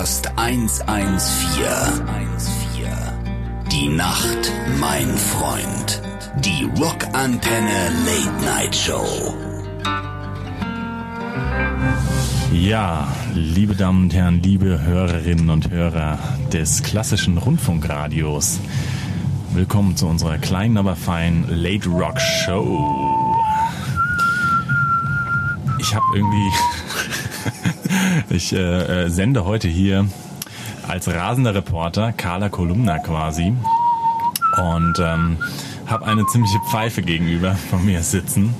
Podcast 114. Die Nacht, mein Freund. Die Rockantenne Late Night Show. Ja, liebe Damen und Herren, liebe Hörerinnen und Hörer des klassischen Rundfunkradios. Willkommen zu unserer kleinen, aber feinen Late Rock Show. Ich habe irgendwie, ich äh, äh, sende heute hier als rasender Reporter, Carla Kolumna quasi, und ähm, habe eine ziemliche Pfeife gegenüber von mir sitzen.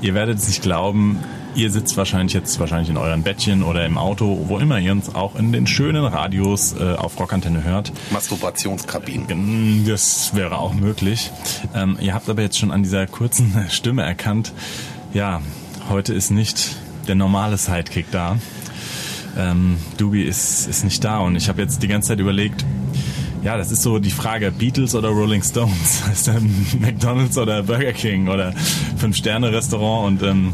Ihr werdet es nicht glauben, ihr sitzt wahrscheinlich jetzt wahrscheinlich in euren Bettchen oder im Auto, wo immer ihr uns auch in den schönen Radios äh, auf Rockantenne hört. Masturbationskabinen. Das wäre auch möglich. Ähm, ihr habt aber jetzt schon an dieser kurzen Stimme erkannt, ja, heute ist nicht der normale Sidekick da. Ähm, Dubi ist, ist nicht da und ich habe jetzt die ganze Zeit überlegt, ja, das ist so die Frage, Beatles oder Rolling Stones? Ist der McDonalds oder Burger King oder Fünf-Sterne-Restaurant und ähm,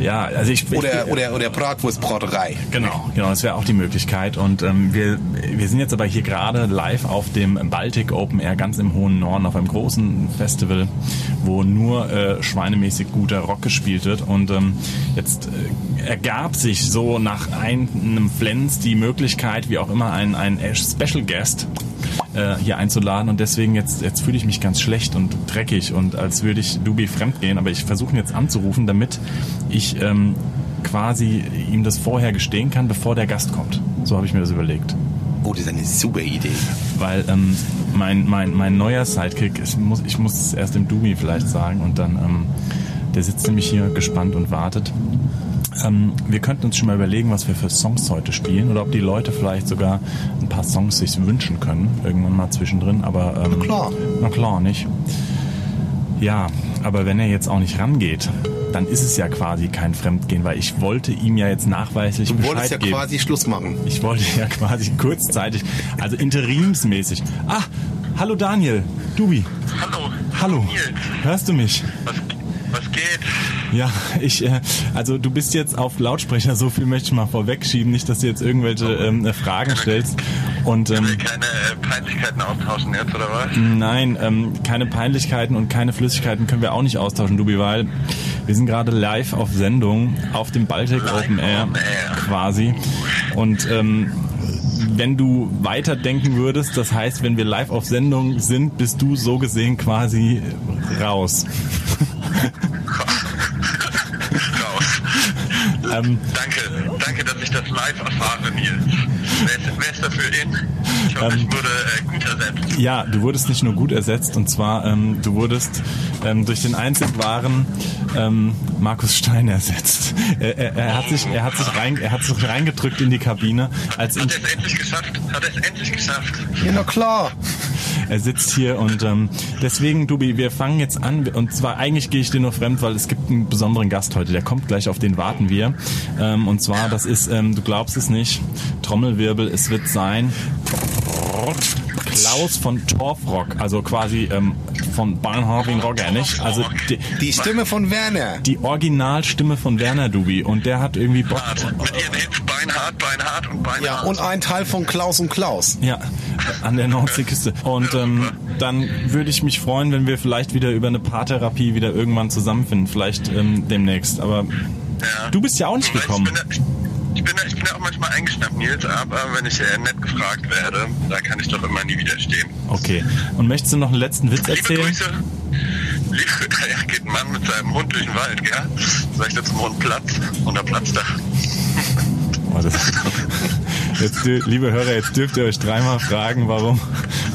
ja, also ich... Oder, ich, oder, oder Bratwurstbraterei. Genau, genau, das wäre auch die Möglichkeit. Und ähm, wir, wir sind jetzt aber hier gerade live auf dem Baltic Open Air ganz im hohen Norden auf einem großen Festival, wo nur äh, schweinemäßig guter Rock gespielt wird. Und ähm, jetzt äh, ergab sich so nach einem Flens die Möglichkeit, wie auch immer, ein, ein Special Guest äh, hier einzuladen und deswegen jetzt, jetzt fühle ich mich ganz schlecht und dreckig und als würde ich Dubi fremd gehen, aber ich versuche ihn jetzt anzurufen, damit ich ähm, quasi ihm das vorher gestehen kann, bevor der Gast kommt. So habe ich mir das überlegt. Oh, das ist eine super Idee. Weil ähm, mein, mein, mein neuer Sidekick, ich muss, ich muss es erst dem Dubi vielleicht sagen und dann, ähm, der sitzt nämlich hier gespannt und wartet. Ähm, wir könnten uns schon mal überlegen, was wir für Songs heute spielen oder ob die Leute vielleicht sogar ein paar Songs sich wünschen können, irgendwann mal zwischendrin. Aber ähm, Na klar. Na klar, nicht. Ja, aber wenn er jetzt auch nicht rangeht, dann ist es ja quasi kein Fremdgehen, weil ich wollte ihm ja jetzt nachweislich Du Bescheid wolltest ja geben. quasi Schluss machen. Ich wollte ja quasi kurzzeitig, also interimsmäßig. Ah, hallo Daniel, Dubi. Hallo. Hallo. Nils, Hörst du mich? was, was geht? Ja, ich, äh, also du bist jetzt auf Lautsprecher, so viel möchte ich mal vorwegschieben, nicht, dass du jetzt irgendwelche ähm, äh, Fragen stellst. Und ähm, keine äh, Peinlichkeiten austauschen jetzt, oder was? nein, ähm, keine Peinlichkeiten und keine Flüssigkeiten können wir auch nicht austauschen, Dubi, weil wir sind gerade live auf Sendung auf dem Baltic Live Open Air Air. quasi. Und ähm, wenn du weiterdenken würdest, das heißt, wenn wir live auf Sendung sind, bist du so gesehen quasi. Raus. Ähm, Danke, danke, dass ich das live erfahre, Nils. Wer ist, wer ist dafür in? Ich hoffe, Ähm, ich wurde äh, gut ersetzt. Ja, du wurdest nicht nur gut ersetzt, und zwar ähm, du wurdest ähm, durch den einzig wahren ähm, Markus Stein ersetzt. Er, er, er hat sich, er hat sich rein, er hat sich reingedrückt in die Kabine, als Hat er es endlich geschafft? Hat er es endlich geschafft? Ja, na klar. Er sitzt hier und ähm, deswegen, Dubi, wir fangen jetzt an. Und zwar eigentlich gehe ich dir nur fremd, weil es gibt einen besonderen Gast heute, der kommt gleich, auf den warten wir. Ähm, und zwar, das ist, ähm, du glaubst es nicht, Trommelwirbel, es wird sein Klaus von Torfrock, also quasi ähm, von Barnharving Rocker, nicht? Also die, Die Stimme von Werner. die Originalstimme von Werner Dubi und der hat irgendwie Bock. Hart. Mit ihren Hits Beinhart, Beinhart und Beinhart. Ja, und ein Teil von Klaus und Klaus. Ja, an der Nordseeküste. Und ähm, dann würde ich mich freuen, wenn wir vielleicht wieder über eine Paartherapie wieder irgendwann zusammenfinden. Vielleicht ähm, demnächst. Aber Ja. du bist ja auch nicht Weißt, gekommen. Ich bin, ich, bin auch manchmal eingeschnappt, Nils, aber wenn ich äh, nett gefragt werde, da kann ich doch immer nie widerstehen. Okay. Und möchtest du noch einen letzten Witz Liebe erzählen? Grüße. Liebe, da geht ein Mann mit seinem Hund durch den Wald, gell? Sag ich jetzt zum Hund Platz und er platzt da. Oh, das, jetzt, liebe Hörer, jetzt dürft ihr euch dreimal fragen, warum,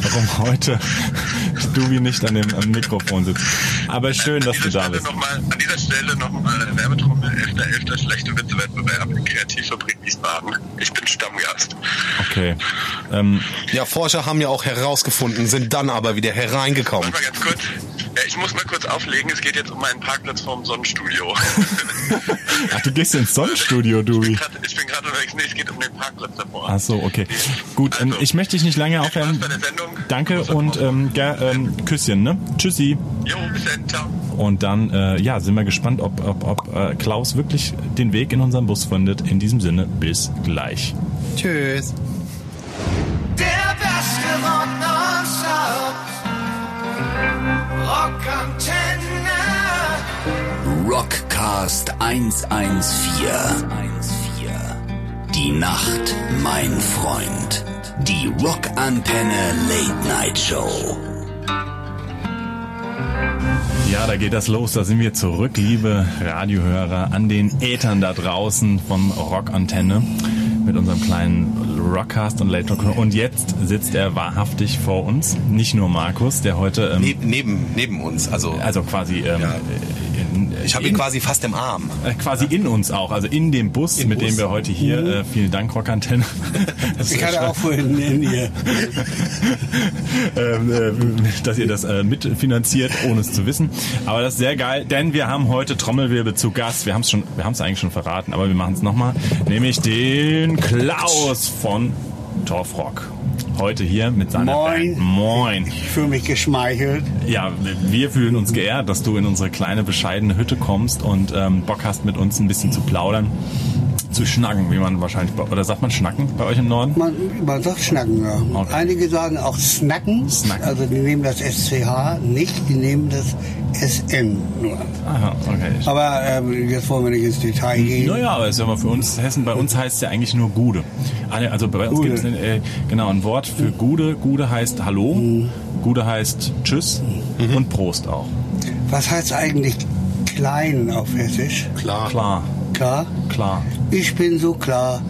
warum heute Dubi nicht an dem am Mikrofon sitzt. Aber schön, dass du da bist. Mal, an dieser Stelle nochmal Werbetrommel 11.11. schlechte Witzewettbewerb Kreativfabrik Wiesbaden. Ich bin Stammgast. Okay. Ähm, Ja, Forscher haben ja auch herausgefunden, sind dann aber wieder hereingekommen. Mal ganz kurz. Äh, Ich muss mal kurz auflegen. Es geht jetzt um meinen Parkplatz vorm Sonnenstudio. ach, du gehst ins Sonnenstudio, Dubi. Ich bin gerade unterwegs. Nee, es geht um den Parkplatz davor. Ach so, okay. Gut, ähm, ich möchte dich nicht lange aufhören. Danke und ähm, ähm, Küsschen, ne? Tschüssi. Jo, bis dann. Ciao. Und dann, äh, ja, sind wir gespannt, ob, ob, ob äh, Klaus wirklich den Weg in unseren Bus findet. In diesem Sinne, bis gleich. Tschüss. Der beste Rock. Rockantenne. Rockcast 114. Die Nacht, mein Freund. Die Rockantenne Late Night Show. Ja, da geht das los. Da sind wir zurück, liebe Radiohörer, an den Ätern da draußen von Rockantenne mit unserem kleinen Rockcast und Late Rock. Und jetzt sitzt er wahrhaftig vor uns. Nicht nur Markus, der heute. Ähm, Neb, neben, neben uns. Also, also quasi. Ähm, Ja. Ich habe ihn quasi fast im Arm. äh, quasi in uns auch, also in dem Bus, Im mit dem Bus. wir heute hier. Äh, vielen Dank, Rockantenne. Das Ich hatte auch vorhin in ihr. ähm, äh, dass ihr das äh, mitfinanziert, ohne es zu wissen. Aber das ist sehr geil, denn wir haben heute Trommelwirbel zu Gast. Wir haben es schon, wir haben es eigentlich schon verraten, aber wir machen es nochmal. Nämlich den Klaus von Torfrock. Heute hier mit seiner Moin. Band. Moin. Ich fühle mich geschmeichelt. Ja, wir fühlen uns geehrt, dass du in unsere kleine, bescheidene Hütte kommst und ähm, Bock hast, mit uns ein bisschen zu plaudern, zu schnacken, wie man wahrscheinlich, bei- oder sagt man schnacken bei euch im Norden? Man, man sagt Schnacken, ja. Okay. Einige sagen auch Snacken. Snacken. Also die nehmen das SCH nicht, die nehmen das SN nur. Aha, okay. Aber ähm, jetzt wollen wir nicht ins Detail gehen. Naja, aber ist ja mal für uns Hessen, bei uns heißt es ja eigentlich nur Gude. Also bei uns gibt es äh, genau ein Wort für Gude. Gude heißt Hallo, Gude heißt Tschüss und Prost auch. Was heißt eigentlich klein auf Hessisch? Klar. Klar, Klar? klar. Ich bin so klar,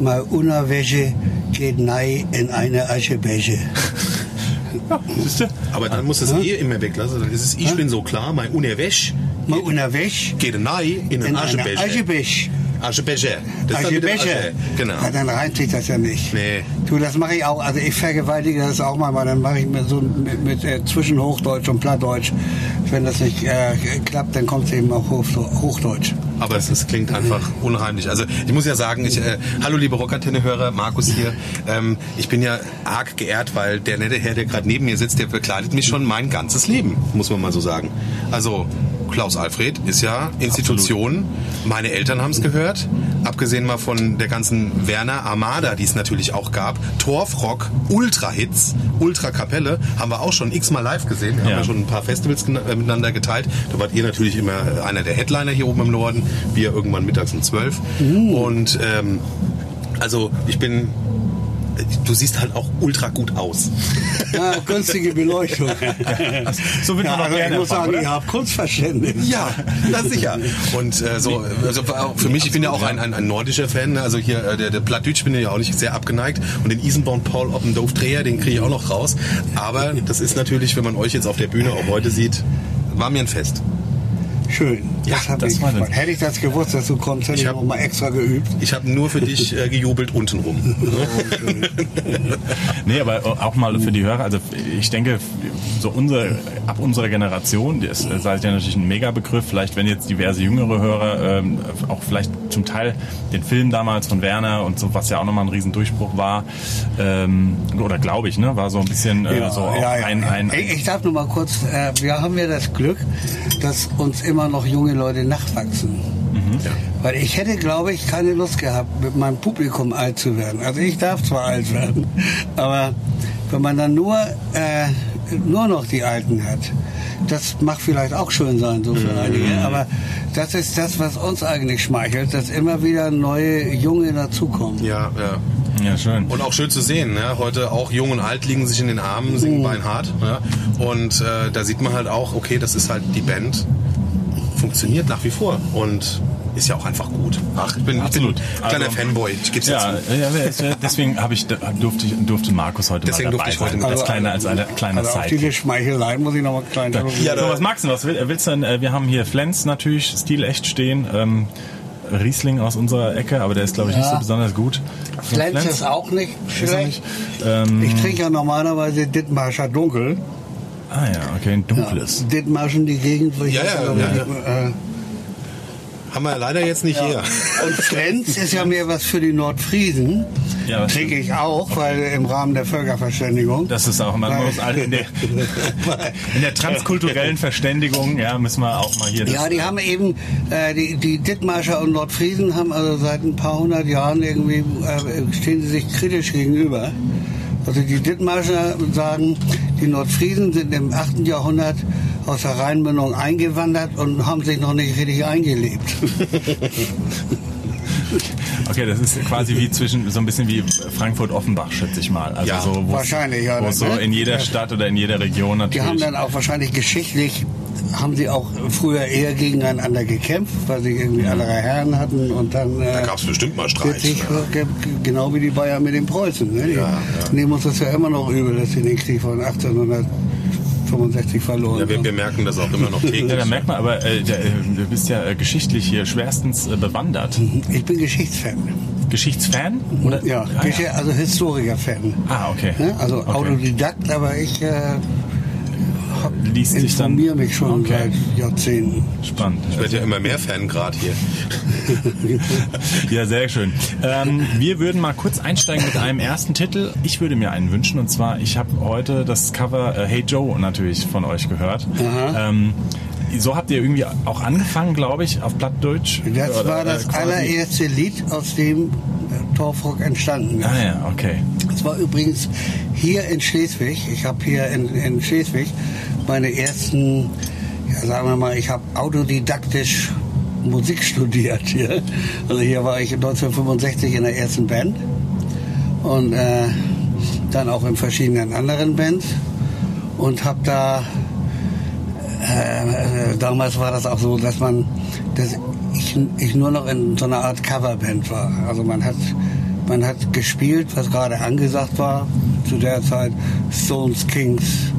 mal Unterwäsche geht nei in eine Aschebäsche. Du? Aber dann muss es eh immer weglassen. Dann ist es, ich bin so klar, mein Unerwäsch Mal Unterwäsche geht nein in in ein eine Aschebecher. Aschebecher. Das ist dann wieder Aschebecher. Asche. Genau. Ja, dann reimt sich das ja nicht. Nee. Du, das mache ich auch. Also ich vergewaltige das auch mal, weil dann mache ich mir so mit, mit äh, zwischen Hochdeutsch und Plattdeutsch. Wenn das nicht äh, klappt, dann kommt es eben auf Hoch, Hochdeutsch. Aber es, es klingt einfach unheimlich. Also ich muss ja sagen, ich, äh, hallo liebe Rockantenne-Hörer, Markus hier. Ähm, ich bin ja arg geehrt, weil der nette Herr, der gerade neben mir sitzt, der begleitet mich schon mein ganzes Leben, muss man mal so sagen. Also Klaus Alfred ist ja Institution. Meine Eltern haben es gehört. Abgesehen mal von der ganzen Werner Armada, die es natürlich auch gab. Torfrock, Ultra-Hits, Ultra-Kapelle haben wir auch schon x-mal live gesehen. Wir Ja. haben ja schon ein paar Festivals äh, miteinander geteilt. Da wart ihr natürlich immer äh, einer der Headliner hier oben im Norden. Wir irgendwann mittags um 12. Und ähm, also ich bin... Du siehst halt auch ultra gut aus. Ja, günstige Beleuchtung. So wird man ja, ich gerne muss sagen, ihr habt Kunstverständnis. Ja, na sicher. Und äh, so, also auch für mich, ich bin ja auch ein, ein, ein nordischer Fan. Also hier äh, der, der Plattdeutsch bin ich ja auch nicht sehr abgeneigt. Und den Isenborn Paul Oppendorf Dreher, den kriege ich auch noch raus. Aber das ist natürlich, wenn man euch jetzt auf der Bühne auch heute sieht, war mir ein Fest. Schön. Ja, das war das. Hätte ich das gewusst, dass du kommst, hätte ich, Ich hab- noch mal extra geübt. Ich habe nur für dich äh, gejubelt untenrum. Nee, aber auch mal für die Hörer, also ich denke, so unsere, ab unserer Generation, das seid ja natürlich ein Megabegriff, vielleicht wenn jetzt diverse jüngere Hörer ähm, auch vielleicht zum Teil den Film damals von Werner und so, was ja auch nochmal ein Riesendurchbruch war, ähm, oder glaube ich, ne, war so ein bisschen äh, so auch ein, ein, ich, ich darf nur mal kurz, äh, wir haben ja das Glück, dass uns immer noch junge Leute nachwachsen. Mhm. Weil ich hätte, glaube ich, keine Lust gehabt, mit meinem Publikum alt zu werden. Also ich darf zwar alt werden, aber wenn man dann nur, äh, nur noch die Alten hat, das mag vielleicht auch schön sein, so für Mhm. einige, aber das ist das, was uns eigentlich schmeichelt, dass immer wieder neue Junge dazukommen. ja, ja. ja, schön. Und auch schön zu sehen, ne? heute auch jung und alt liegen sich in den Armen, singen beinhart. Ne? Und äh, da sieht man halt auch, okay, das ist halt die Band, funktioniert nach wie vor und ist ja auch einfach gut. Ach, ich bin, ich bin Absolut. ein kleiner Also, Fanboy, ich geb's Ja, jetzt. ja, ja, deswegen habe ich durfte, durfte Markus heute Deswegen mal dabei durfte ich heute sein. mit Das dabei kleine als eine kleine Also auf Zeit. diese Schmeichelei muss ich noch mal klein Ja, so, was magst du? Was will- willst du denn? Äh, Wir haben hier Flens natürlich stilecht stehen. Ähm, Riesling aus unserer Ecke, aber der ist, glaube ich, nicht Ja. so besonders gut. Flens ist auch nicht schlecht. nicht? Ähm, Ich trinke ja normalerweise Dithmarscher Dunkel. Ah ja, okay, ein dunkles. Ja, Dithmarschen, die Gegend, wo ich Ja, ja, ja, äh, Haben wir leider jetzt nicht hier. Und Flens ist ja mehr was für die Nordfriesen. Ja, Trinke ich auch, weil im Rahmen der Völkerverständigung. Das ist auch, man Weil- muss alle in der, in der transkulturellen Verständigung, ja, müssen wir auch mal hier. Ja, die haben eben, äh, die, die Dithmarscher und Nordfriesen haben also seit ein paar hundert Jahren irgendwie, äh, stehen sie sich kritisch gegenüber. Also die Dithmarscher sagen, die Nordfriesen sind im 8. Jahrhundert aus der Rheinmündung eingewandert und haben sich noch nicht richtig eingelebt. Okay, das ist quasi wie zwischen, so ein bisschen wie Frankfurt-Offenbach, schätze ich mal. Also Ja, so, wahrscheinlich, ja, Wo das, so ne? in jeder. Stadt oder in jeder Region Die natürlich. haben dann auch wahrscheinlich geschichtlich, haben sie auch früher eher gegeneinander gekämpft, weil sie irgendwie andere Herren hatten und dann... Äh, Da gab es bestimmt mal Streit. Ge- genau wie die Bayern mit den Preußen. Ne? Die nehmen uns das ja immer noch übel, dass sie den Krieg von 1865 verloren Ja, wir, haben. wir merken das auch immer noch täglich. ja, da merkt man aber, äh, der, äh, du bist ja äh, geschichtlich hier schwerstens äh, bewandert. Ich bin Geschichtsfan. Geschichtsfan? Oder? Ja, ah, Gesch- also Historikerfan. Ah, okay. Ne? Also okay. Autodidakt, aber ich äh, hab- Liest dich dann- informiere mich schon Okay. seit Jahrzehnten. Spannend. Ich werde ja immer mehr Fan gerade hier. Ja, sehr schön. Ähm, wir würden mal kurz einsteigen mit einem ersten Titel. Ich würde mir einen wünschen und zwar, ich habe heute das Cover äh, Hey Joe natürlich von euch gehört. Ähm, so habt ihr irgendwie auch angefangen, glaube ich, auf Plattdeutsch. Das Oder, war äh, das quasi- allererste Lied, aus dem äh, Torfrock entstanden ist. Ah ja, okay. Das war übrigens hier in Schleswig. Ich habe hier in, in Schleswig meine ersten, ja, sagen wir mal, ich habe autodidaktisch Musik studiert hier. Also hier war ich 1965 in der ersten Band und äh, dann auch in verschiedenen anderen Bands und habe da äh, damals war das auch so, dass man, dass ich, ich nur noch in so einer Art Coverband war. Also man hat, man hat gespielt, was gerade angesagt war zu der Zeit. Stones, Kings,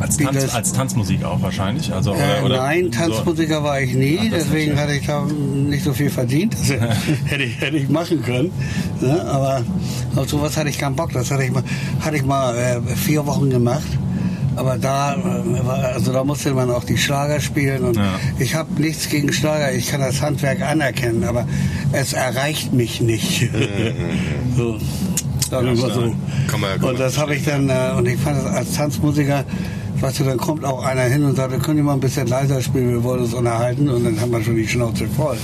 Als, Tanz, als Tanzmusik auch wahrscheinlich. Also, oder, Äh, nein, so- Tanzmusiker war ich nie, Ach, deswegen hatte ich da nicht so viel verdient. Das hätte, ich, hätte ich machen können. Ne? Aber auf sowas hatte ich keinen Bock. Das hatte ich mal, hatte ich mal äh, vier Wochen gemacht. Aber da, äh, also da musste man auch die Schlager spielen. Und Ja. ich habe nichts gegen Schlager. Ich kann das Handwerk anerkennen, aber es erreicht mich nicht. so, sagen wir mal so. Man ja- kann und das habe ich dann, äh, und ich fand das als Tanzmusiker, weißt du, dann kommt auch einer hin und sagt, können Sie mal ein bisschen leiser spielen, wir wollen uns unterhalten und dann haben wir schon die Schnauze voll.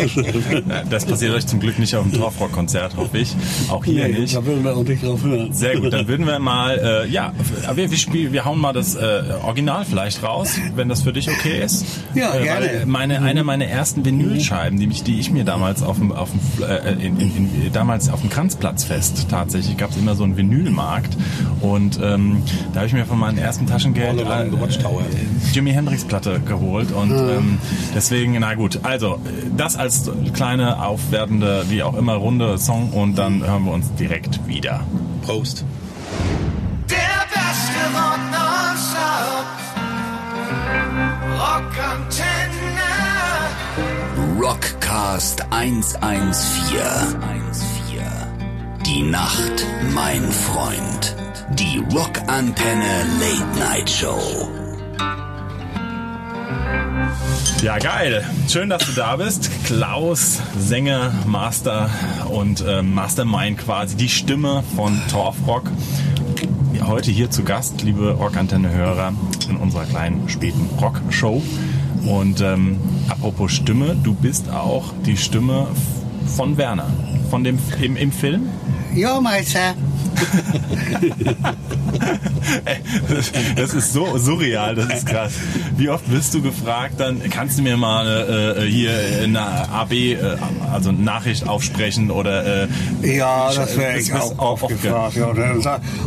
Das passiert euch zum Glück nicht auf dem Torfrock-Konzert, hoffe ich. Auch hier Nee, nicht. Da würden wir auch nicht drauf hören. Sehr gut, dann würden wir mal, äh, ja, aber wir, wir, wir hauen mal das äh, Original vielleicht raus, wenn das für dich okay ist. Ja, äh, gerne. Meine, eine meiner ersten Vinylscheiben, die, mich, die ich mir damals auf dem, auf dem, äh, in, in, in, damals auf dem Kranzplatzfest tatsächlich, gab es immer so einen Vinylmarkt und ähm, da habe ich mir von meinem ersten Taschengeld äh, Jimi Hendrix Platte geholt und ähm, deswegen, na gut, also das als kleine aufwertende, wie auch immer, runde Song und dann hören wir uns direkt wieder. Prost. Der beste Rock nonstop. Rockantenne. Rockcast 114. Die Nacht, mein Freund. Die Rockantenne Late Night Show. Ja, geil. Schön, dass du da bist. Klaus, Sänger, Master und äh, Mastermind quasi, die Stimme von Torfrock. Heute hier zu Gast, liebe Rockantenne-Hörer, in unserer kleinen späten Rockshow. Und ähm, apropos Stimme, du bist auch die Stimme von Werner, von dem im, im Film. Ja, Meister. Das- ist so surreal, das ist krass. Wie oft wirst du gefragt, dann kannst du mir mal äh, hier eine AB, äh, also Nachricht aufsprechen oder äh, Ja, das wäre das ich auch oft gefragt. Ja,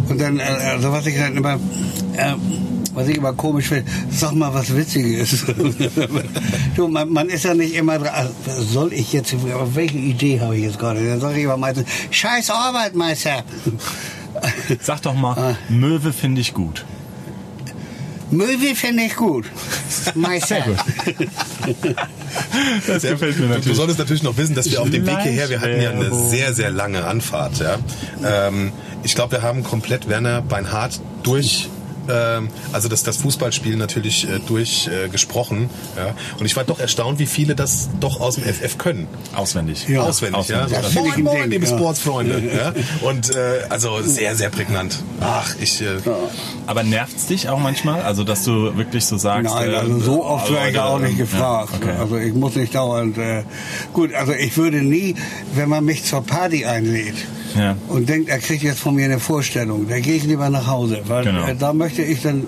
und dann, äh, also was ich dann immer, äh, was ich immer komisch finde, sag mal was Witziges. du, man, man ist ja nicht immer dran. Also, soll ich jetzt, auf welche Idee habe ich jetzt gerade? Dann sage ich immer meistens, scheiß Arbeit, Meister. Sag doch mal, Ah. Möwe finde ich gut. Möwe finde ich gut. Meister. Das gefällt mir Du, du natürlich. solltest natürlich noch wissen, dass wir auf dem Weg hierher, wir hatten ja eine sehr, sehr lange Anfahrt. Ja. Ähm, ich glaube, wir haben komplett Werner Beinhardt durch ähm, also das, das Fußballspiel natürlich äh, durchgesprochen. Äh, ja. Und ich war doch erstaunt, wie viele das doch aus dem FF können. Auswendig. Ja. Auswendig, ja. Auswendig. So, Das finde ich moin, moin, liebe ja. Sportsfreunde. Ja. Und äh, also sehr, sehr prägnant. Ach, ich... Äh, Aber nervt's dich auch manchmal? Also, dass du wirklich so sagst... Nein, äh, also so oft äh, werde ich auch nicht ja, gefragt. okay. Also ich muss nicht dauernd. Äh, gut, also ich würde nie, wenn man mich zur Party einlädt Ja. und denkt, er kriegt jetzt von mir eine Vorstellung, dann gehe ich lieber nach Hause, weil Genau. äh, da möchte ich dann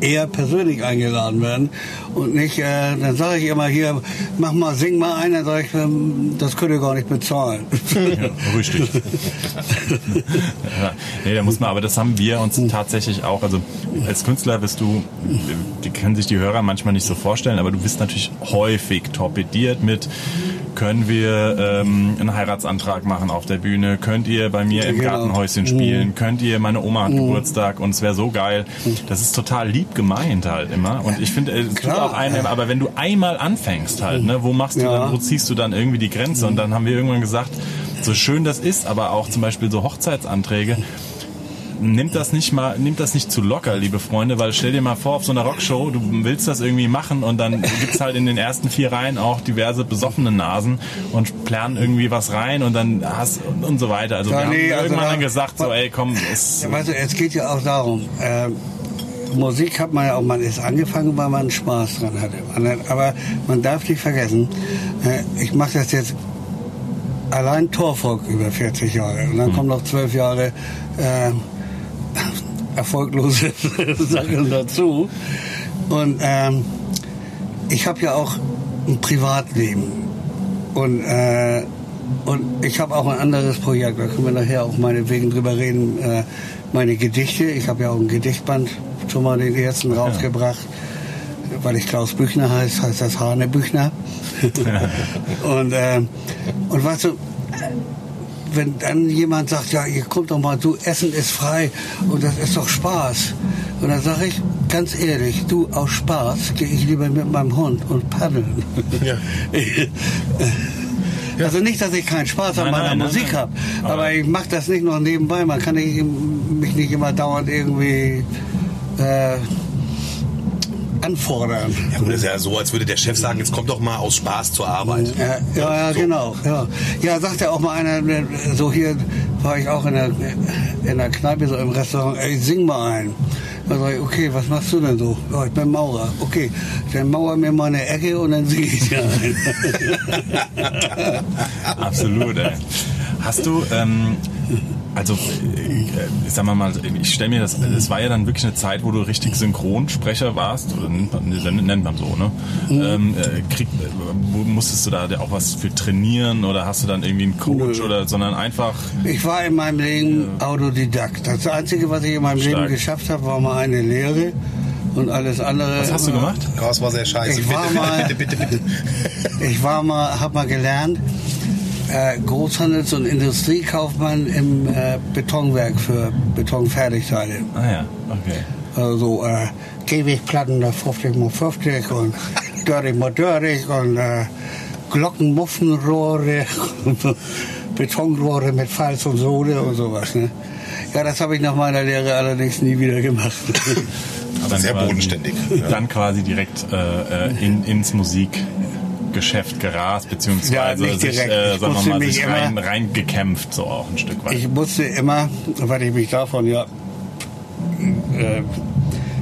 eher persönlich eingeladen werden und nicht, äh, dann sage ich immer hier, mach mal, sing mal ein, dann sage ich, ähm, das könnt ihr gar nicht bezahlen. Ja, richtig. ja, nee, da muss man, aber das haben wir uns tatsächlich auch, also als Künstler bist du, die können sich die Hörer manchmal nicht so vorstellen, aber du bist natürlich häufig torpediert mit, können wir ähm, einen Heiratsantrag machen auf der Bühne, könnt ihr bei mir im Genau. Gartenhäuschen spielen, könnt ihr, meine Oma hat Geburtstag und es wäre so geil. Das ist total lieb gemeint halt immer. Und ich finde, es tut auch einem, aber wenn du einmal anfängst halt, ne, wo machst du Ja. dann, wo ziehst du dann irgendwie die Grenze? Und dann haben wir irgendwann gesagt, so schön das ist, aber auch zum Beispiel so Hochzeitsanträge, nimmt das nicht mal, nimmt das nicht zu locker, liebe Freunde, weil stell dir mal vor, auf so einer Rockshow, du willst das irgendwie machen und dann gibt's halt in den ersten vier Reihen auch diverse besoffene Nasen und planen irgendwie was rein und dann hast und, und so weiter. Also Ja, wir nee, haben also irgendwann da- dann gesagt, so ey, komm, es, Ja, weißt du, es geht ja auch darum, äh, Musik hat man ja auch, man ist angefangen, weil man Spaß dran hatte. Aber man darf nicht vergessen, äh, ich mache das jetzt allein Torfolg über 40 Jahre und dann kommen noch 12 Jahre äh, erfolglose Sachen dazu. Und ähm, ich habe ja auch ein Privatleben und äh, und ich habe auch ein anderes Projekt, da können wir nachher auch meinetwegen drüber reden. Äh, meine Gedichte, ich habe ja auch ein Gedichtband schon mal den ersten rausgebracht, weil ich Klaus Büchner heißt, heißt das Hane Büchner. und, ähm, und weißt du, wenn dann jemand sagt, ja, ihr kommt doch mal, du, Essen ist frei und das ist doch Spaß. Und dann sage ich, ganz ehrlich, du, aus Spaß gehe ich lieber mit meinem Hund und paddeln. Ja. Also nicht, dass ich keinen Spaß an Nein, meiner nein, Musik habe, Aber- aber ich mache das nicht noch nebenbei. Man kann nicht, mich nicht immer dauernd irgendwie äh, anfordern. ja, gut, das ist ja so, als würde der Chef sagen, jetzt kommt doch mal aus Spaß zur Arbeit. Ja, ja, ja So. genau. Ja. ja, sagt ja auch mal einer, so hier war ich auch in der, in der Kneipe, so im Restaurant, ey, sing mal ein. Da sag ich, okay, was machst du denn so? Ja, ich bin Maurer. Okay, dann mauer mir mal eine Ecke und dann singe ich dir ein. Absolut, ey. Hast du, ähm, also, äh, sagen wir mal, ich stelle mir das, es war ja dann wirklich eine Zeit, wo du richtig Synchronsprecher warst, oder nennt man, so, ne? Ähm, äh, krieg, äh, musstest du da auch was für trainieren oder hast du dann irgendwie einen Coach Nö. oder, sondern einfach, Ich war in meinem Leben Autodidakt. Das Einzige, was ich in meinem Stark. Leben geschafft habe, war mal eine Lehre und alles andere. was hast du gemacht? Das war sehr scheiße. Ich war bitte, mal- bitte, bitte, bitte, bitte. Ich war mal, habe mal gelernt, äh, Großhandels- und Industriekaufmann im äh, Betonwerk für Betonfertigteile. Ah ja, okay. Also äh, Gehwegplatten, da 50 mal 50 und 30 mal 30 und äh, Glockenmuffenrohre, Betonrohre mit Falz und Sohle und sowas. Ne? Ja, das habe ich nach meiner Lehre allerdings nie wieder gemacht. Dann sehr quasi- bodenständig, ja. Dann quasi direkt äh, äh, in, ins Musikgeschäft gerast, beziehungsweise Ja, nicht sich, direkt. äh, sagen wir mal, sich immer- rein, reingekämpft, so auch ein Stück weit. Ich musste immer, weil ich mich davon ja äh,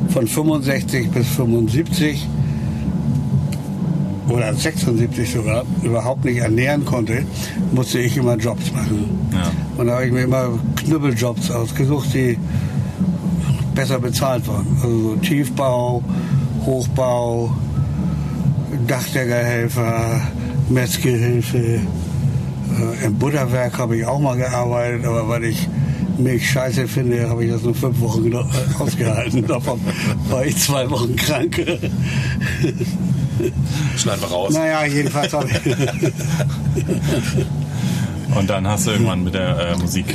von 65 bis 75 oder 76 sogar überhaupt nicht ernähren konnte, musste ich immer Jobs machen. Ja. Und da habe ich mir immer Knüppeljobs ausgesucht, die besser bezahlt waren. Also so Tiefbau, Hochbau, Dachdeckerhelfer, Metzgerhilfe. Äh, Im Butterwerk habe ich auch mal gearbeitet, aber weil ich Milch scheiße finde, habe ich das nur fünf Wochen äh, ausgehalten. Davon war ich zwei Wochen krank. Schneiden wir raus. naja, jedenfalls habe ich. Und dann hast du irgendwann mit der äh, Musik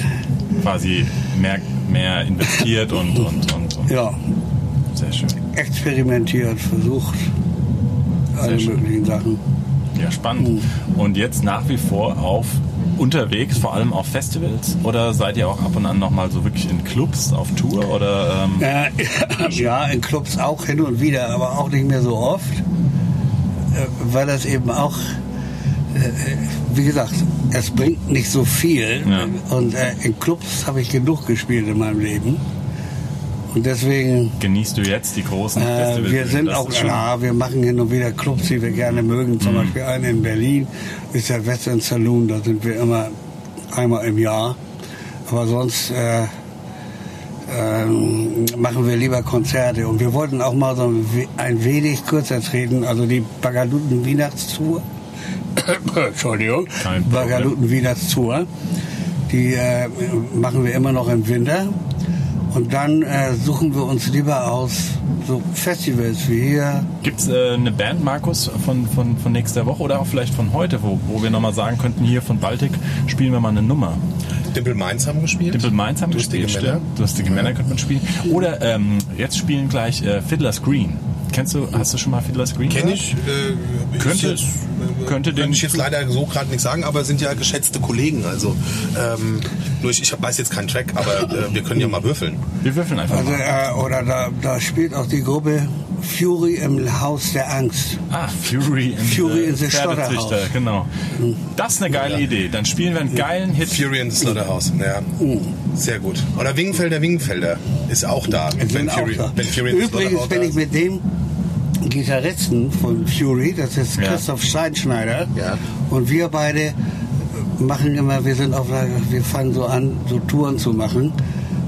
quasi mehr, mehr investiert und, und, und, und. ja, Sehr schön. experimentiert, versucht, alle möglichen Sachen. Ja, spannend. Und jetzt nach wie vor auf unterwegs, vor allem auf Festivals? Oder seid ihr auch ab und an nochmal so wirklich in Clubs auf Tour? Oder, ähm, Äh, ja, in Clubs auch hin und wieder, aber auch nicht mehr so oft, äh, weil das eben auch, äh, wie gesagt, es bringt nicht so viel. Ja. Und in Clubs habe ich genug gespielt in meinem Leben. Und deswegen, genießt du jetzt die großen äh, wir sind auch, ja, wir machen hin und wieder Clubs, die wir gerne mögen. Zum Beispiel einen in Berlin, ist der Western Saloon, da sind wir immer einmal im Jahr. Aber sonst äh, ähm, machen wir lieber Konzerte. Und wir wollten auch mal so ein we- ein wenig kürzer treten, also die Bagaluten Weihnachtstour. Entschuldigung. Bagaluten Weihnachtstour. Die äh, machen wir immer noch im Winter. Und dann äh, suchen wir uns lieber aus so Festivals wie hier. Gibt es äh, eine Band, Markus, von, von, von nächster Woche oder auch vielleicht von heute, wo, wo wir nochmal sagen könnten, hier von Baltic spielen wir mal eine Nummer? Dimple Mainz haben gespielt. Dimple Mainz haben Lustige gespielt, Männer. stimmt. Lustige Männer könnte man spielen. Oder ähm, jetzt spielen gleich äh, Fiddler's Green. Kennst du, hast du schon mal Fiddler's Green gehört? ich. Äh, Könnte- jetzt, äh, könnte den- Kann ich jetzt leider so gerade nicht sagen, aber sind ja geschätzte Kollegen. Also ähm, nur ich, ich weiß jetzt keinen Track, aber äh, wir können ja mal würfeln. Wir würfeln einfach Also, mal. äh, oder da, da spielt auch die Gruppe Fury im Haus der Angst. Ah, Fury in, Fury in the genau. Das ist eine geile Idee. Dann spielen wir einen geilen Hit. Fury in the Slaughterhouse. Ja, sehr gut. Oder Wingenfelder, Wingenfelder ist auch da. Wir sind auch da. wenn Fury Übrigens bin ich mit dem Gitarristen von Fury, das ist Ja. Christoph Steinschneider. Ja. Und wir beide machen immer, wir sind auf wir fangen so an, so Touren zu machen.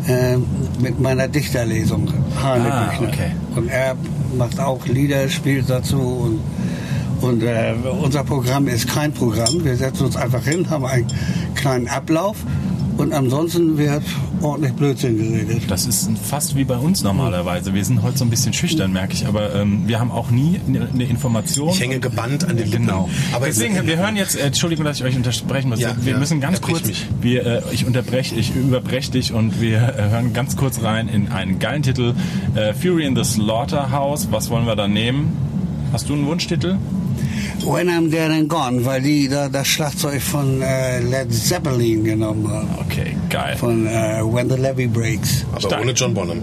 äh, mit meiner Dichterlesung, Hane Ah, okay. Und er macht auch Lieder, spielt dazu und und äh, unser Programm ist kein Programm. Wir setzen uns einfach hin, haben einen kleinen Ablauf und ansonsten wird ordentlich Blödsinn geredet. Das ist fast wie bei uns normalerweise. Wir sind heute so ein bisschen schüchtern, merke ich, aber ähm, wir haben auch nie eine Information. Ich hänge gebannt an den Lippen. Genau. Aber Deswegen, wir hören jetzt, äh, Entschuldigung, dass ich euch unterbrechen muss. Ja, wir ja, müssen ganz kurz, mich. wir, äh, ich unterbreche, ich überbreche dich und wir äh, hören ganz kurz rein in einen geilen Titel. Äh, Fury in the Slaughterhouse. Was wollen wir da nehmen? Hast du einen Wunschtitel? When I'm Dead and Gone, weil die da das Schlagzeug von äh, Led Zeppelin genommen haben. Okay, geil. Von äh, When the Levee Breaks. aber Stark. ohne John Bonham.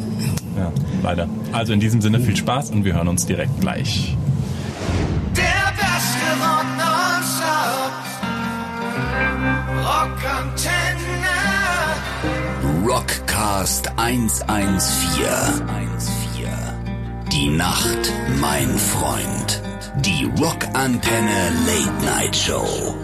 Ja, leider. Also in diesem Sinne viel Spaß und wir hören uns direkt gleich. Der beste Rock nonstop. Rockantenne. Rockcast 114. Die Nacht, mein Freund. Die Rockantenne Late Night Show.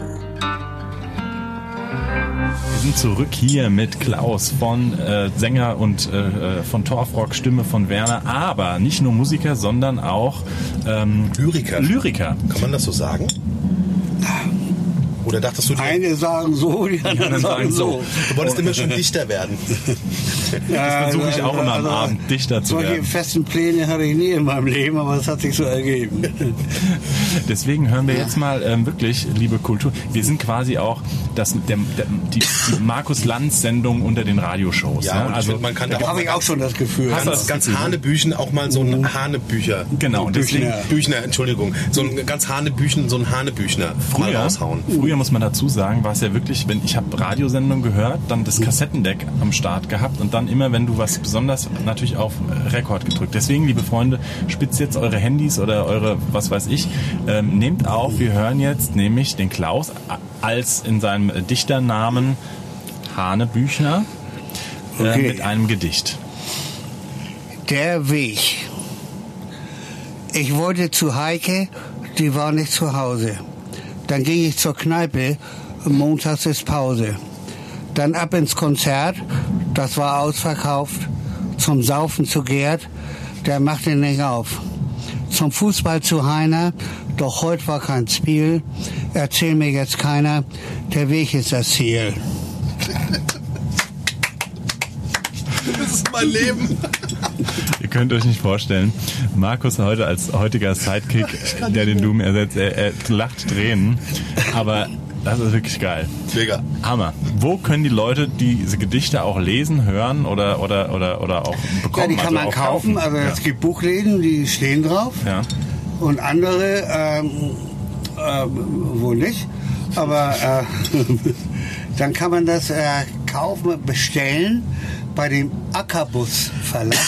Wir sind zurück hier mit Klaus von äh, Sänger und äh, äh, von Torfrock, Stimme von Werner, aber nicht nur Musiker, sondern auch ähm, Lyriker. Lyriker. Kann man das so sagen? Oder dachtest du, du Eine sagen so, die anderen sagen so. wolltest immer schon Dichter werden? Ja, versuche ich auch immer am Abend, Dichter zu solche werden. festen Pläne hatte ich nie in meinem Leben, aber es hat sich so ergeben. Deswegen hören wir jetzt mal ähm, wirklich, liebe Kultur, wir sind quasi auch das, der, der, die, die Markus-Lanz-Sendung unter den Radioshows. Ja, ne? Also finde, man kann da habe ich auch schon das Gefühl. Hast du ganz, ganz Hanebüchen auch mal so ein Hanebücher. Genau, und deswegen Büchner. Büchner, Entschuldigung. So ein ganz Hanebüchen, so ein Hanebüchner mal Früher, raushauen. früher muss man dazu sagen, war es ja wirklich, wenn ich habe Radiosendungen gehört, dann das Kassettendeck am Start gehabt und dann immer, wenn du was besonders natürlich auf Rekord gedrückt. Deswegen, liebe Freunde, spitzt jetzt eure Handys oder eure, was weiß ich, ähm, nehmt auf. Wir hören jetzt nämlich den Klaus als in seinem Dichternamen Hane Büchner äh, Okay. mit einem Gedicht. Der Weg. Ich wollte zu Heike, die war nicht zu Hause. Dann ging ich zur Kneipe, montags ist Pause. Dann ab ins Konzert, das war ausverkauft. Zum Saufen zu Gerd, der machte nicht auf. Zum Fußball zu Heiner, doch heute war kein Spiel. Erzähl mir jetzt keiner, der Weg ist das Ziel. Das ist mein Leben. Ihr könnt euch nicht vorstellen, Markus heute als heutiger Sidekick, der den Doom ersetzt, er, er lacht Tränen, aber das ist wirklich geil. Mega. Hammer. Wo können die Leute diese Gedichte auch lesen, hören oder oder oder oder auch Ja, bekommen? die kann also man auch kaufen. Also ja. es gibt Buchläden, die stehen drauf. Ja. Und andere, ähm, ähm, wo nicht. Aber äh, dann kann man das äh, kaufen, bestellen bei dem Ackerbus Verlag.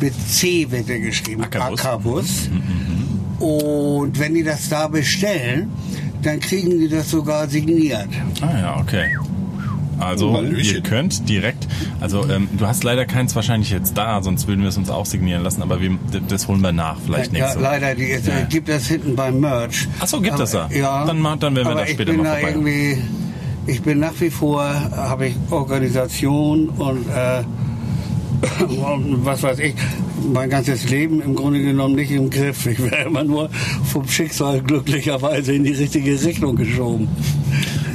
Mit C wird er geschrieben. Ackerbus. Ackerbus. Und wenn die das da bestellen, dann kriegen die das sogar signiert. Ah ja, okay. Also Hallöchen. ihr könnt direkt, also ähm, du hast leider keins wahrscheinlich jetzt da, sonst würden wir es uns auch signieren lassen, aber wir, das holen wir nach, vielleicht ja, nächste Woche. leider, die, es Ja. gibt das hinten beim Merch. Ach so, gibt Aber, es da? Ja. Dann dann werden wir aber da ich später bin mal da irgendwie, ich bin nach wie vor, habe ich Organisation und, äh, und was weiß ich, mein ganzes Leben im Grunde genommen nicht im Griff. Ich werde immer nur vom Schicksal glücklicherweise in die richtige Richtung geschoben.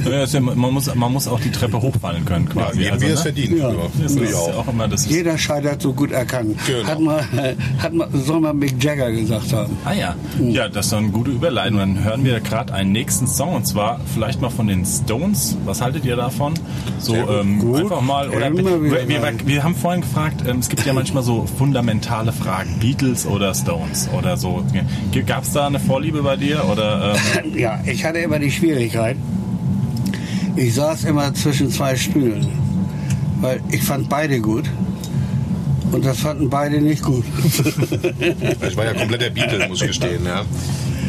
Ja, ist ja, man, muss, man muss auch die Treppe hochfallen können Ja, quasi. jedem also, es ne? verdient. Ja. Ja. Das ist ich auch. auch immer das. Jeder scheitert so gut er kann. Genau. Hat mal, hat mal, soll mal Mick Jagger gesagt haben. Ah ja, ja, das ist doch eine gute Überleitung. Dann hören wir gerade einen nächsten Song und zwar vielleicht mal von den Stones. Was haltet ihr davon? So ähm, Gut. einfach mal oder wir, wir, wir haben vorhin gefragt, ähm, es gibt ja manchmal so fundamentale Fragen, Beatles oder Stones oder so. Gab es da eine Vorliebe bei dir oder? Ähm, Ja, ich hatte immer die Schwierigkeit. Ich saß immer zwischen zwei Stühlen, weil ich fand beide gut und das fanden beide nicht gut. Ich war ja komplett der Beatle, muss ich gestehen. Ja.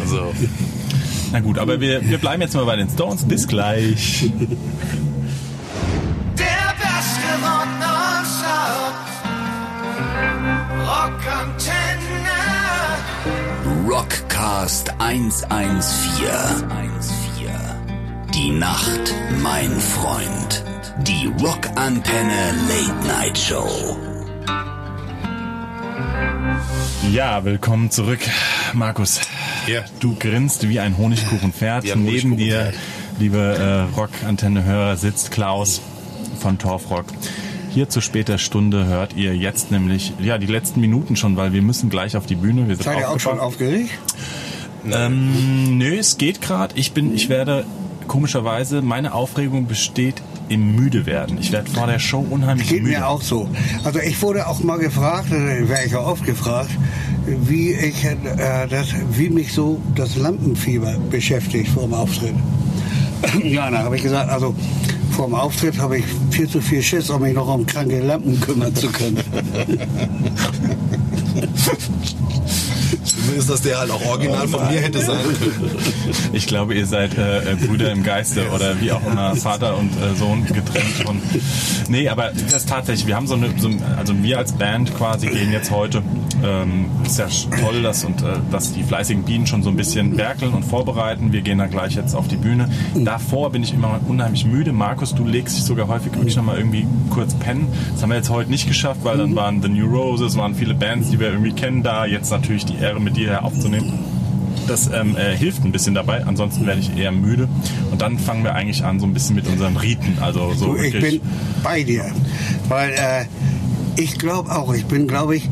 also, na gut, aber wir, wir bleiben jetzt mal bei den Stones. Bis gleich. Der beste. Rockantenne. Rockcast 114. Die Nacht, mein Freund. Die Rockantenne Late Night Show. Ja, willkommen zurück, Markus. Ja. Du grinst wie ein Honigkuchenpferd. Ein Neben dir, liebe äh, Rock-Antenne-Hörer, sitzt Klaus von Torfrock. Hier zu später Stunde hört ihr jetzt nämlich, ja, die letzten Minuten schon, weil wir müssen gleich auf die Bühne. Wir sind Seid ihr auch schon aufgeregt? Ähm, nö, es geht gerade. Ich bin, ich werde komischerweise, meine Aufregung besteht im müde werden. Ich werde vor der Show unheimlich Geht müde. mir auch so. Also ich wurde auch mal gefragt, wäre ich ja oft gefragt, wie ich äh, das, wie mich so das Lampenfieber beschäftigt vor dem Auftritt. ja, da habe ich gesagt, also vor dem Auftritt habe ich viel zu viel Schiss, um mich noch um kranke Lampen kümmern zu können. Zumindest, dass der halt auch original von mir hätte sein können. Ich glaube, ihr seid äh, äh, Brüder im Geiste oder wie auch immer, Vater und äh, Sohn getrennt von. Nee, aber das ist tatsächlich, wir haben so eine, so, also wir als Band quasi gehen jetzt heute, ähm, ist ja toll, dass, und, äh, dass die fleißigen Bienen schon so ein bisschen werkeln und vorbereiten. Wir gehen dann gleich jetzt auf die Bühne. Davor bin ich immer unheimlich müde. Markus, du legst dich sogar häufig wirklich nochmal irgendwie kurz pennen. Das haben wir jetzt heute nicht geschafft, weil dann waren The New Roses, waren viele Bands, die wir irgendwie kennen da. Jetzt natürlich die Ehre mit dir aufzunehmen. Das ähm, äh, hilft ein bisschen dabei, ansonsten werde ich eher müde. Und dann fangen wir eigentlich an, so ein bisschen mit unseren Riten. Also so Du, ich bin bei dir. Weil äh, ich glaube auch, ich bin, glaube ich,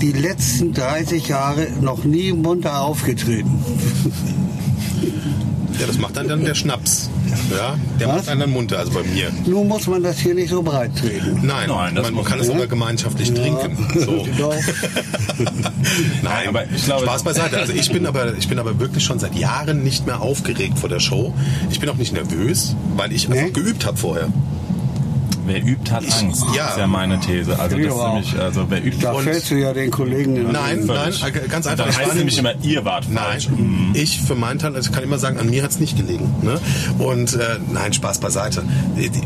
die letzten 30 Jahre noch nie munter aufgetreten. Ja, das macht dann, dann der Schnaps. Ja, der Was? macht einen dann munter, also bei mir. Nun muss man das hier nicht so breit treten. Nein, Nein, das man muss kann man- es aber gemeinschaftlich trinken. So. Doch. Nein, aber ich glaube- Spaß beiseite. Also ich bin aber, ich bin aber wirklich schon seit Jahren nicht mehr aufgeregt vor der Show. Ich bin auch nicht nervös, weil ich einfach Nee? geübt habe vorher. Wer übt, hat Angst. ja. ist ja meine These. Also das ist Ja. nämlich, also wer übt, Da fällst du ja den Kollegen in Nein, nein, äh, ganz einfach. Dann ich heißt es nämlich immer, ihr wart Nein, falsch. ich für meinen Teil, also ich kann immer sagen, an mir hat's nicht gelegen. Ne? Und äh, nein, Spaß beiseite.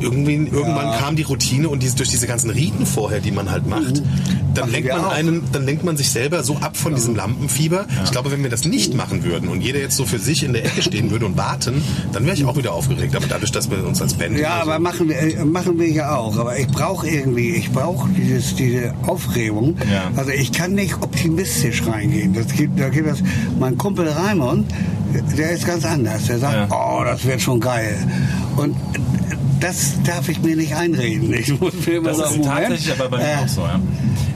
Irgendwie, irgendwann kam die Routine und diese, durch diese ganzen Riten vorher, die man halt macht, dann lenkt man einen, dann lenkt man sich selber so ab von diesem Lampenfieber. Ich glaube, wenn wir das nicht machen würden und jeder jetzt so für sich in der Ecke stehen würde und warten, dann wäre ich auch wieder aufgeregt. Aber dadurch, dass wir uns als Band Ja, immer so- aber machen wir, äh, machen wir ja auch. Aber ich brauche irgendwie, ich brauche dieses, diese Aufregung. Ja. Also ich kann nicht optimistisch reingehen. Das gibt, da gibt es, mein Kumpel Raimund, der ist ganz anders. Der sagt, Ja. oh, das wird schon geil. Und das darf ich mir nicht einreden. Ich muss mir immer Das sagen, ist tatsächlich aber bei mir äh, auch so, ja.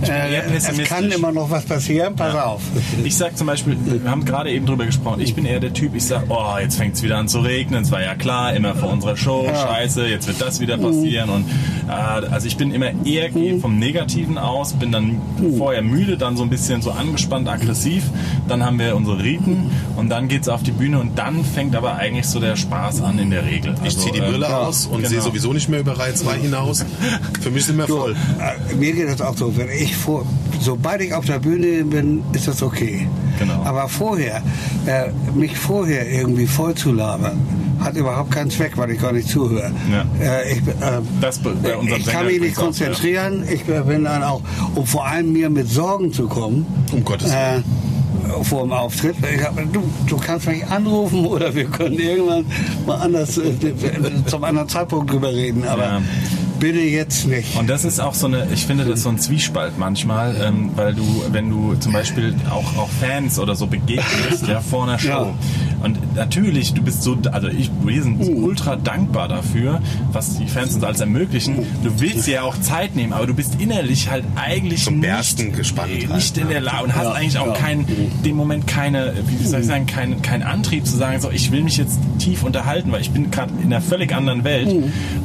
Ich bin eher Äh, es kann immer noch was passieren, pass Ja. auf. Ich sag zum Beispiel, wir haben gerade eben drüber gesprochen, ich bin eher der Typ, ich sag, oh, jetzt fängt es wieder an zu regnen, es war ja klar, immer vor unserer Show, scheiße, jetzt wird das wieder passieren und äh, also ich bin immer eher gehe vom Negativen aus, bin dann vorher müde, dann so ein bisschen so angespannt, aggressiv, dann haben wir unsere Riten und dann geht's auf die Bühne und dann fängt aber eigentlich so der Spaß an in der Regel. Ich Also, ziehe die Brille ähm, aus und genau. sehe sowieso nicht mehr über Reihe 2 hinaus. Für mich sind wir voll. äh, mir geht das auch so. Wenn ich vor, sobald ich auf der Bühne bin, ist das okay. Genau. Aber vorher, äh, mich vorher irgendwie voll zu labern, hat überhaupt keinen Zweck, weil ich gar nicht zuhöre. Ja. Äh, ich, äh, Das bei bei unserem ich kann mich nicht auch, ja. konzentrieren. Ich bin dann auch, um vor allem mir mit Sorgen zu kommen. Um Gottes Willen. Äh, vor dem Auftritt. Ich hab, du, du kannst mich anrufen oder wir können irgendwann mal anders äh, zum anderen Zeitpunkt drüber reden. Aber Ja. Bitte jetzt nicht. Und das ist auch so eine, ich finde das so ein Zwiespalt manchmal, ähm, weil du, wenn du zum Beispiel auch, auch Fans oder so begegnest, ja, vor einer Show. Ja. Und natürlich, du bist so, also ich, wir sind ultra dankbar dafür, was die Fans uns alles ermöglichen. Du willst ja auch Zeit nehmen, aber du bist innerlich halt eigentlich Zum nicht, gespannt halt, nicht in der Lage und hast eigentlich auch keinen, dem Moment keine, wie soll ich sagen, keinen keinen Antrieb zu sagen, so, ich will mich jetzt tief unterhalten, weil ich bin gerade in einer völlig anderen Welt.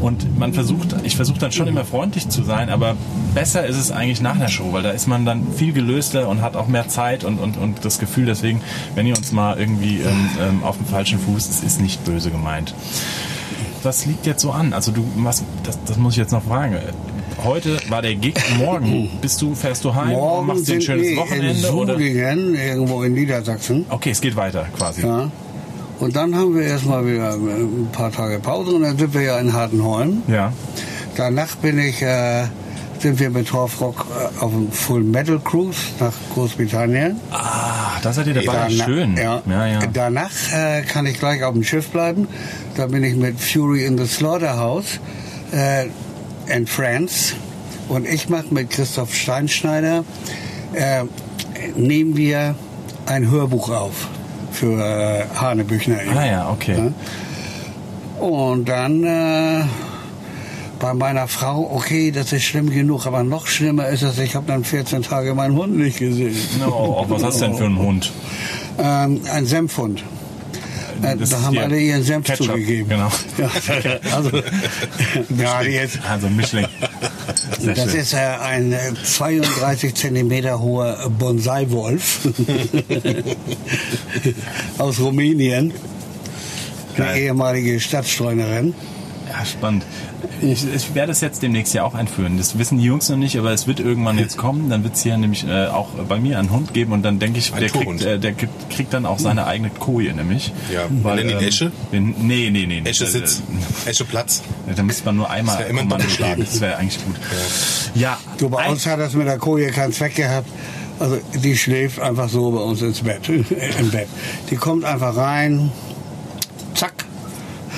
Und man versucht, ich versuche dann schon immer freundlich zu sein, aber besser ist es eigentlich nach der Show, weil da ist man dann viel gelöster und hat auch mehr Zeit und, und, und das Gefühl, deswegen, wenn ihr uns mal irgendwie ähm, ähm, auf dem falschen Fuß, es ist nicht böse gemeint. Was liegt jetzt so an? Also du, was, das, das muss ich jetzt noch fragen. Heute war der Gig, morgen bist du, fährst du heim Morgen machst dir ein schönes in Wochenende oder? Sulingen, irgendwo in Niedersachsen. Okay, es geht weiter quasi. Ja. Und dann haben wir erstmal wieder ein paar Tage Pause und dann sind wir ja in Hartenholm. Ja. Danach bin ich, äh, sind wir mit Torfrock äh, auf dem Full Metal Cruise nach Großbritannien. Ah, da seid ihr dabei. Dana- Schön. Ja. ja. ja. Danach äh, kann ich gleich auf dem Schiff bleiben. Da bin ich mit Fury in the Slaughterhouse äh, in France. Und ich mache mit Christoph Steinschneider, äh, nehmen wir ein Hörbuch auf für äh, Hanebüchner. Ah ja, okay. Und dann äh, bei meiner Frau, okay, das ist schlimm genug, aber noch schlimmer ist es, ich habe dann 14 Tage meinen Hund nicht gesehen. No, was hast du denn für einen Hund? Ähm, ein Senfhund. Äh, Das da haben alle ihren Senf Ketchup, zugegeben. genau. Ja, also, ja, jetzt, Also ein Mischling. Sehr das schön. ist äh, ein äh, 32 Zentimeter hoher Bonsai-Wolf aus Rumänien. Eine ehemalige Stadtstreunerin. Ja, spannend. Ich, ich werde es jetzt demnächst ja auch einführen. Das wissen die Jungs noch nicht, aber es wird irgendwann jetzt kommen. Dann wird es hier nämlich äh, auch bei mir einen Hund geben und dann denke ich, Ein der, kriegt, Torhund. äh, der kriegt, kriegt dann auch seine eigene Koje nämlich. Ja, nennen ihn Esche? wir- nee, nee, nee. Esche Sitz, Esche Platz. Äh, Da müsste man nur einmal Das wär immer ein Doppelschlag. Das wäre eigentlich gut. Ja, Du, bei uns hat das mit der Koje keinen Zweck gehabt. Also die schläft einfach so bei uns ins Bett, im Bett. Die kommt einfach rein.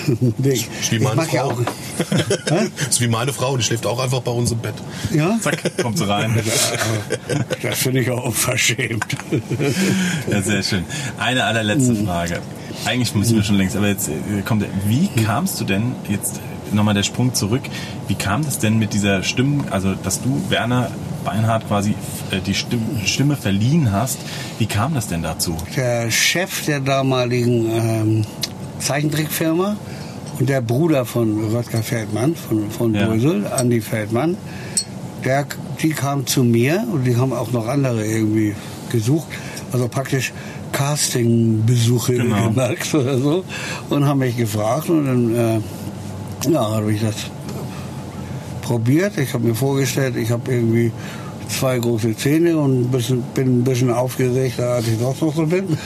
Ding. Ist wie meine ja Frau. auch, Das ist wie meine Frau, die schläft auch einfach bei uns im Bett. ja? zack, kommt sie rein. Das finde ich auch unverschämt. Ja, sehr schön. Eine allerletzte Frage. Eigentlich müssen wir schon längst, aber jetzt äh, kommt, der- wie kamst du denn jetzt nochmal der Sprung zurück? Wie kam das denn mit dieser Stimme, also dass du Werner Beinhardt quasi äh, die Stimme, Stimme verliehen hast? Wie kam das denn dazu? Der Chef der damaligen ähm, Zeichentrickfirma und der Bruder von Röttger Feldmann, von, von Ja. Brösel, Andi Feldmann, der, die kam zu mir und die haben auch noch andere irgendwie gesucht. Also praktisch Castingbesuche Genau. gemacht oder so und haben mich gefragt und dann äh, ja, habe ich das probiert. Ich habe mir vorgestellt, ich habe irgendwie zwei große Zähne und ein bisschen, bin ein bisschen aufgeregter, als ich sonst noch so bin.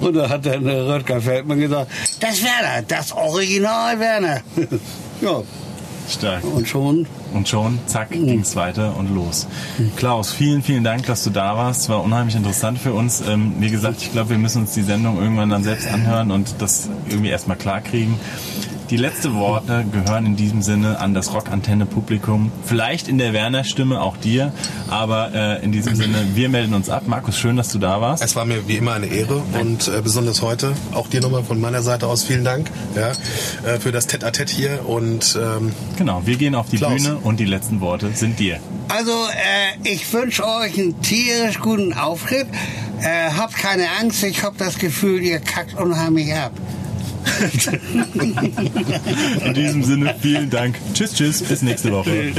und da hat dann der Röttger Feldmann gesagt, das Werner, das Original Werner. ja, Stark. und schon Und schon, zack, ging's weiter und los. Klaus, vielen, vielen Dank, dass du da warst. Es war unheimlich interessant für uns. Ähm, wie gesagt, ich glaube, wir müssen uns die Sendung irgendwann dann selbst anhören und das irgendwie erstmal klarkriegen. Die letzten Worte gehören in diesem Sinne an das Rockantenne-Publikum. Vielleicht in der Werner-Stimme auch dir, aber äh, in diesem Sinne, wir melden uns ab. Markus, schön, dass du da warst. Es war mir wie immer eine Ehre und äh, besonders heute auch dir nochmal von meiner Seite aus vielen Dank ja, äh, für das Tête-à-Tête hier und ähm, Genau, wir gehen auf die Klaus. Bühne und die letzten Worte sind dir. Also, äh, ich wünsche euch einen tierisch guten Auftritt. Äh, habt keine Angst, ich habe das Gefühl, ihr kackt unheimlich ab. In diesem Sinne, vielen Dank. Tschüss, tschüss, bis nächste Woche.